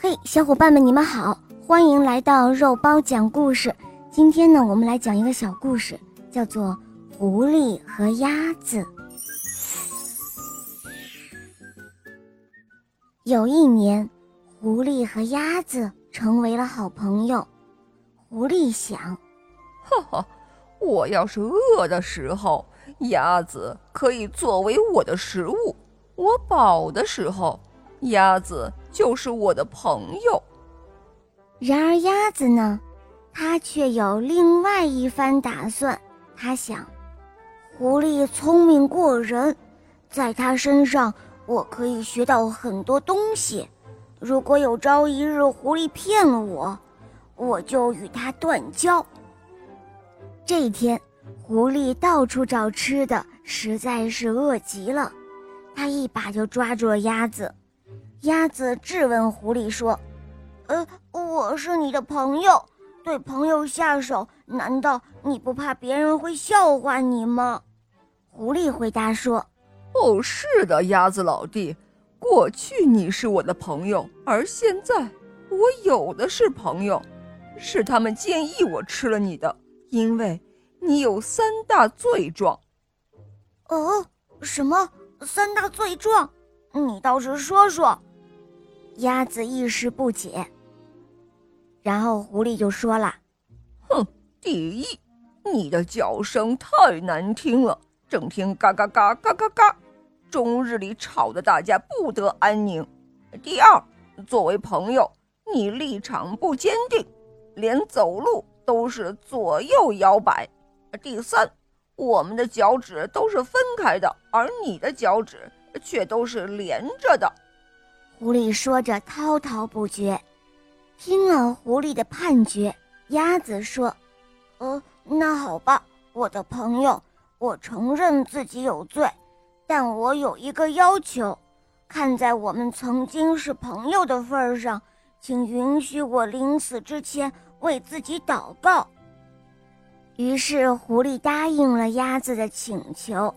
嘿，小伙伴们，你们好，欢迎来到肉包讲故事。今天呢，我们来讲一个小故事，叫做《狐狸和鸭子》。有一年，狐狸和鸭子成为了好朋友。狐狸想：哈哈，我要是饿的时候，鸭子可以作为我的食物；我饱的时候，鸭子就是我的朋友。然而鸭子呢，它却有另外一番打算。它想，狐狸聪明过人，在它身上我可以学到很多东西。如果有朝一日狐狸骗了我，我就与它断交。这一天，狐狸到处找吃的，实在是饿极了，它一把就抓住了鸭子。鸭子质问狐狸说：“呃，我是你的朋友，对朋友下手，难道你不怕别人会笑话你吗？”狐狸回答说：“哦，是的，鸭子老弟，过去你是我的朋友，而现在我有的是朋友，是他们建议我吃了你的，因为你有三大罪状。”哦，什么三大罪状？你倒是说说。鸭子一时不解，然后狐狸就说了：“哼，第一，你的叫声太难听了，整天嘎嘎嘎嘎嘎嘎，终日里吵得大家不得安宁。第二，作为朋友，你立场不坚定，连走路都是左右摇摆。第三，我们的脚趾都是分开的，而你的脚趾却都是连着的。”狐狸说着，滔滔不绝。听了狐狸的判决，鸭子说：“呃，那好吧，我的朋友，我承认自己有罪，但我有一个要求，看在我们曾经是朋友的份上，请允许我临死之前为自己祷告。”于是，狐狸答应了鸭子的请求，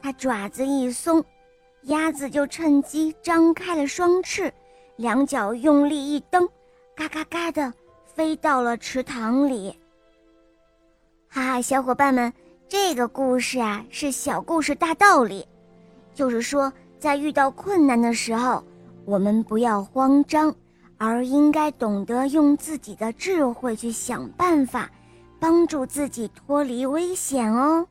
它爪子一松。鸭子就趁机张开了双翅，两脚用力一蹬，嘎嘎嘎的飞到了池塘里。哈哈，小伙伴们，这个故事啊是小故事大道理，就是说在遇到困难的时候，我们不要慌张，而应该懂得用自己的智慧去想办法，帮助自己脱离危险哦。